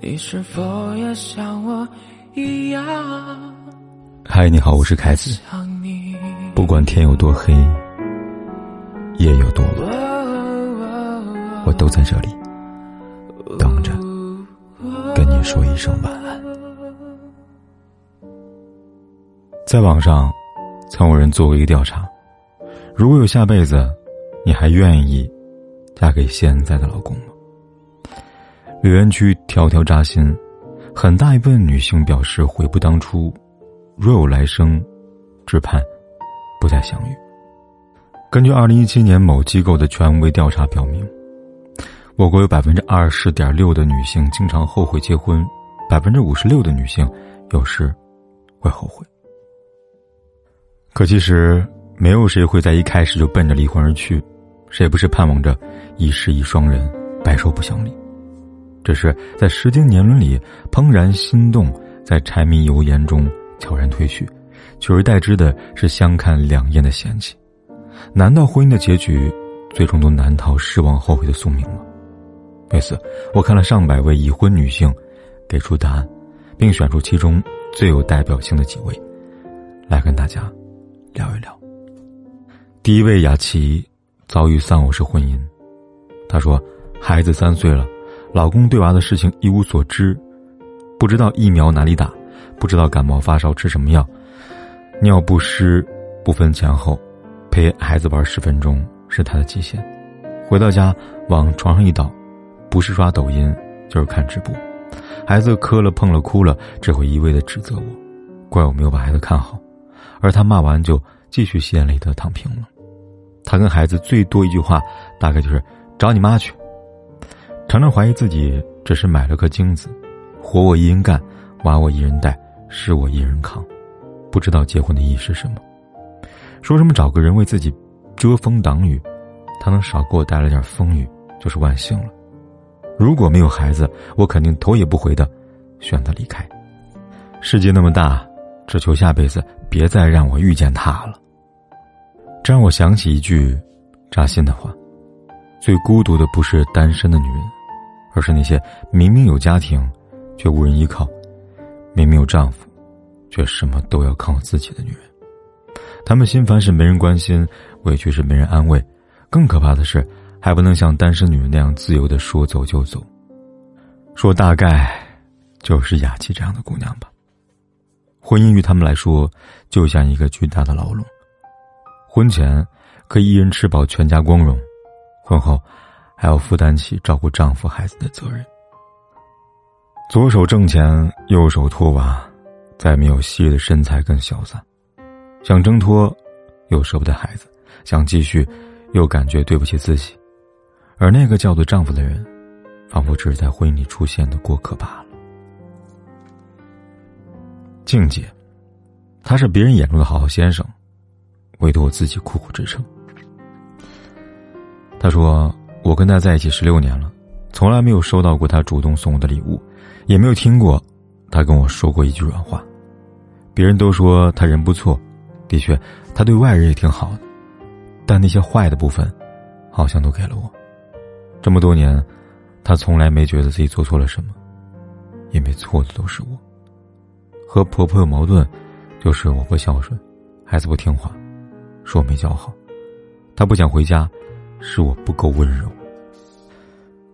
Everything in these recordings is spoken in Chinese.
你是否也像我一样？嗨，你好，我是凯子。不管天有多黑，夜有多晚，我都在这里等着跟你说一声晚安。在网上，曾有人做过一个调查：如果有下辈子，你还愿意嫁给现在的老公吗？留言区条条扎心，很大一部分女性表示悔不当初，若有来生，只盼不再相遇。根据二零一七年某机构的权威调查表明，我国有百分之二十点六的女性经常后悔结婚，百分之五十六的女性有时会后悔。可其实，没有谁会在一开始就奔着离婚而去，谁不是盼望着一世一双人，白首不相离？只是在时间年轮里怦然心动，在柴米油盐中悄然褪去，取而代之的是相看两厌的嫌弃。难道婚姻的结局，最终都难逃失望后悔的宿命吗？为此，我看了上百位已婚女性，给出答案，并选出其中最有代表性的几位，来跟大家聊一聊。第一位雅琪，遭遇丧偶式婚姻，她说：“孩子三岁了。”老公对娃的事情一无所知，不知道疫苗哪里打，不知道感冒发烧吃什么药，尿不湿不分前后，陪孩子玩十分钟是他的极限。回到家往床上一倒，不是刷抖音就是看直播。孩子磕了碰了哭了，只会一味的指责我，怪我没有把孩子看好，而他骂完就继续吸眼泪的躺平了。他跟孩子最多一句话，大概就是找你妈去。常常怀疑自己只是买了颗精子，活我一人干，娃我一人带，事我一人扛，不知道结婚的意义是什么。说什么找个人为自己遮风挡雨，他能少给我带来点风雨就是万幸了。如果没有孩子，我肯定头也不回的选择离开。世界那么大，只求下辈子别再让我遇见他了。这让我想起一句扎心的话：最孤独的不是单身的女人。而是那些明明有家庭，却无人依靠；明明有丈夫，却什么都要靠自己的女人。她们心烦是没人关心，委屈是没人安慰，更可怕的是还不能像单身女人那样自由的说走就走。说大概就是雅琪这样的姑娘吧。婚姻于他们来说就像一个巨大的牢笼，婚前可以一人吃饱全家光荣，婚后。还要负担起照顾丈夫孩子的责任。左手挣钱，右手托娃，再没有昔日的身材更潇洒。想挣脱，又舍不得孩子；想继续，又感觉对不起自己。而那个叫做丈夫的人，仿佛只是在婚姻里出现的过客罢了。静姐，他是别人眼中的好好先生，唯独我自己苦苦支撑。他说。我跟他在一起十六年了，从来没有收到过他主动送我的礼物，也没有听过他跟我说过一句软话。别人都说他人不错，的确，他对外人也挺好的，但那些坏的部分，好像都给了我。这么多年，他从来没觉得自己做错了什么，因为错的都是我。和婆婆有矛盾，就是我不孝顺，孩子不听话，说我没教好，他不想回家。是我不够温柔。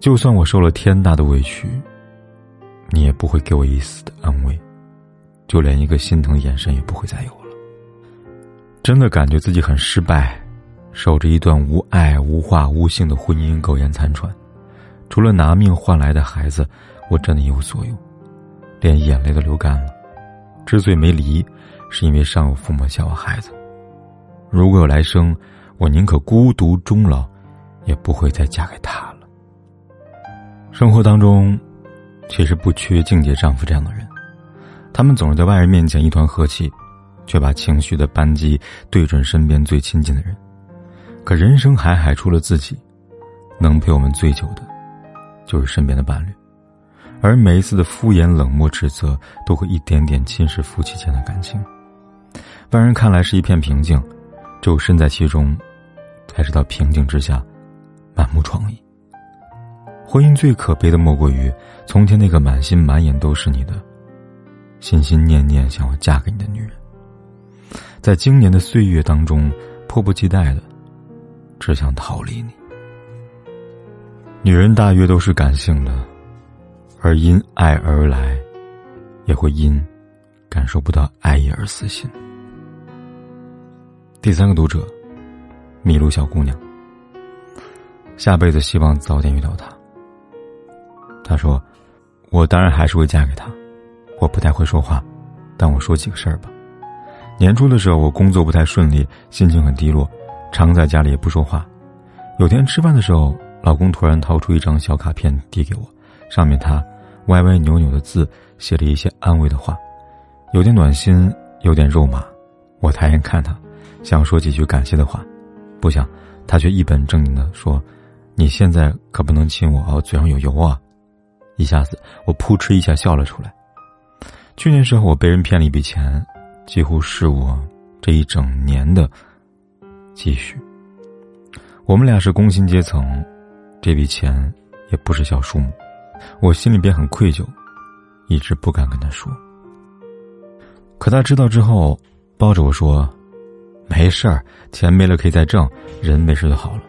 就算我受了天大的委屈，你也不会给我一丝的安慰，就连一个心疼的眼神也不会再有了。真的感觉自己很失败，守着一段无爱、无话、无性的婚姻苟延残喘，除了拿命换来的孩子，我真的一无所有，连眼泪都流干了。之所以没离，是因为上有父母下有孩子。如果有来生，我宁可孤独终老。也不会再嫁给他了。生活当中，其实不缺静姐丈夫这样的人，他们总是在外人面前一团和气，却把情绪的扳机对准身边最亲近的人。可人生海海，除了自己，能陪我们最久的，就是身边的伴侣。而每一次的敷衍、冷漠、指责，都会一点点侵蚀夫妻间的感情。外人看来是一片平静，只有身在其中，才知道平静之下。满目疮痍。婚姻最可悲的莫过于从前那个满心满眼都是你的、心心念念想要嫁给你的女人，在今年的岁月当中迫不及待的只想逃离你。女人大约都是感性的，而因爱而来，也会因感受不到爱意而死心。第三个读者，麋鹿小姑娘，下辈子希望早点遇到他。他说：“我当然还是会嫁给他。我不太会说话，但我说几个事儿吧。年初的时候，我工作不太顺利，心情很低落，常在家里也不说话。有天吃饭的时候，老公突然掏出一张小卡片递给我，上面他歪歪扭扭的字写了一些安慰的话，有点暖心，有点肉麻。我抬眼看他。”想说几句感谢的话，不想，他却一本正经的说：“你现在可不能亲我哦，嘴上有油啊！”一下子，我扑哧一下笑了出来。去年时候，我被人骗了一笔钱，几乎是我这一整年的积蓄。我们俩是工薪阶层，这笔钱也不是小数目，我心里边很愧疚，一直不敢跟他说。可他知道之后，抱着我说。没事儿，钱没了可以再挣，人没事就好了。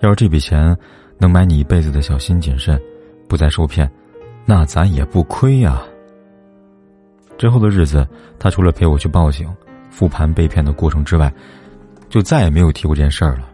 要是这笔钱能买你一辈子的小心谨慎，不再受骗，那咱也不亏呀。之后的日子，他除了陪我去报警、复盘被骗的过程之外，就再也没有提过这件事儿了，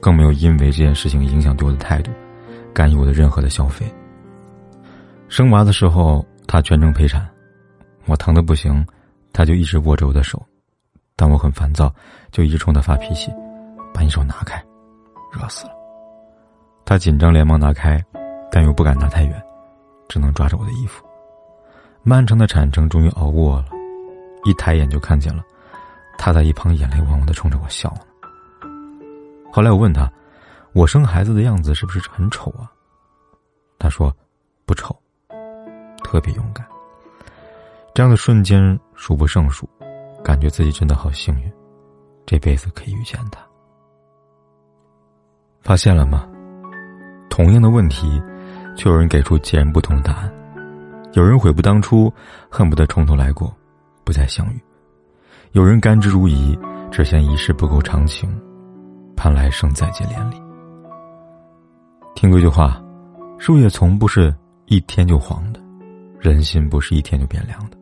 更没有因为这件事情影响对我的态度，干预我的任何的消费。生娃的时候，他全程陪产，我疼的不行，他就一直握着我的手。但我很烦躁，就一直冲他发脾气，把你手拿开，热死了。他紧张，连忙拿开，但又不敢拿太远，只能抓着我的衣服。漫长的产程终于熬过了，一抬眼就看见了，他在一旁眼泪汪汪的冲着我笑呢。后来我问他，我生孩子的样子是不是很丑啊？他说，不丑，特别勇敢。这样的瞬间数不胜数。感觉自己真的好幸运，这辈子可以遇见他。发现了吗？同样的问题，却有人给出截然不同的答案。有人悔不当初，恨不得从头来过，不再相遇；有人甘之如饴，只嫌一世不够长情，盼来生再结连理。听过一句话：树叶从不是一天就黄的，人心不是一天就变凉的。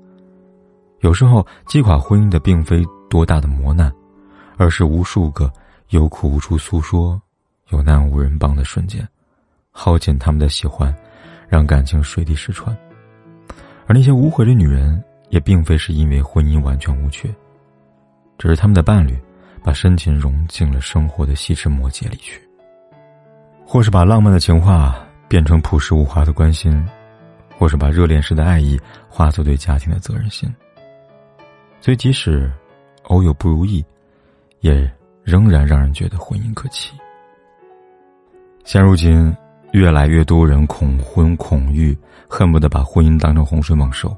有时候击垮婚姻的并非多大的磨难，而是无数个有苦无处诉说、有难无人帮的瞬间，耗尽他们的喜欢，让感情水滴石穿。而那些无悔的女人，也并非是因为婚姻完全无缺，只是他们的伴侣把深情融进了生活的细枝末节里去，或是把浪漫的情话变成朴实无华的关心，或是把热恋时的爱意化作对家庭的责任心。所以，即使偶有不如意，也仍然让人觉得婚姻可期。现如今，越来越多人恐婚恐育，恨不得把婚姻当成洪水猛兽，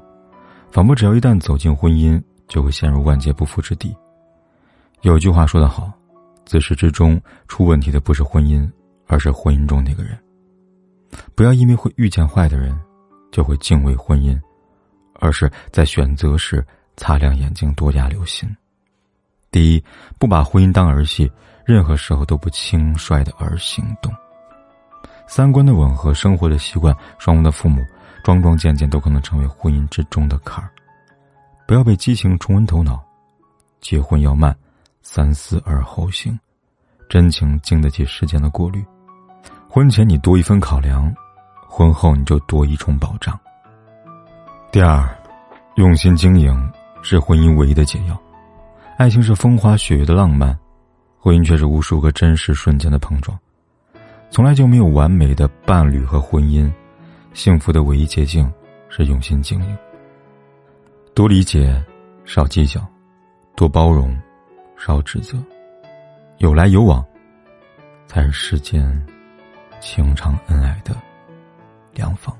仿佛只要一旦走进婚姻，就会陷入万劫不复之地。有句话说得好：“自始至终出问题的不是婚姻，而是婚姻中那个人。”不要因为会遇见坏的人，就会敬畏婚姻，而是在选择时。擦亮眼睛，多加留心。第一，不把婚姻当儿戏，任何时候都不轻率的而行动。三观的吻合，生活的习惯，双方的父母，桩桩件件都可能成为婚姻之中的坎儿。不要被激情冲昏头脑，结婚要慢，三思而后行，真情经得起时间的过滤。婚前你多一分考量，婚后你就多一重保障。第二，用心经营。是婚姻唯一的解药，爱情是风花雪月的浪漫，婚姻却是无数个真实瞬间的碰撞。从来就没有完美的伴侣和婚姻，幸福的唯一捷径是用心经营。多理解，少计较；多包容，少指责。有来有往，才是世间情长恩爱的良方。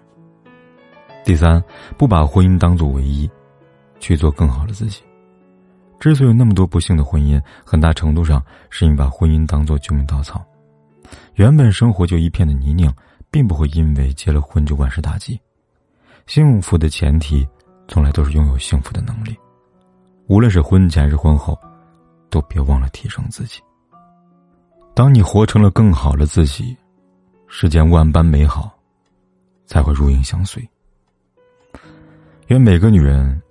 第三，不把婚姻当作唯一。去做更好的自己。之所以有那么多不幸的婚姻，很大程度上是因为把婚姻当做救命稻草。原本生活就一片的泥泞，并不会因为结了婚就万事大吉。幸福的前提，从来都是拥有幸福的能力。无论是婚前还是婚后，都别忘了提升自己。当你活成了更好的自己，世间万般美好，才会如影相随。愿每个女人，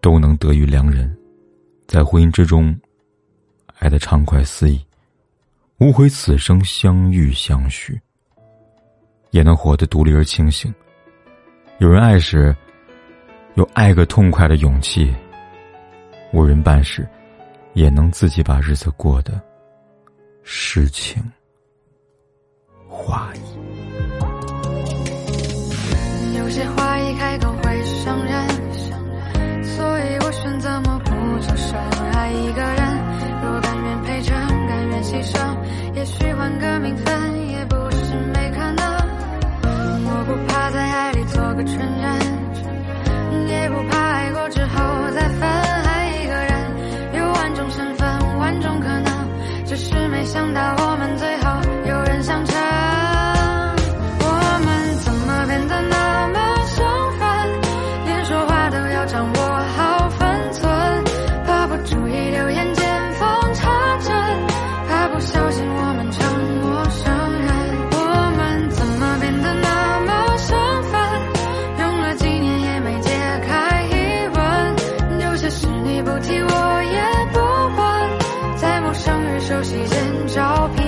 都能得遇良人，在婚姻之中，爱得畅快肆意，无悔此生相遇相许。也能活得独立而清醒。有人爱时，有爱个痛快的勇气；无人伴时，也能自己把日子过得诗情画意。有些话一开口会伤人，所以我选择默不作声。爱一个人，照片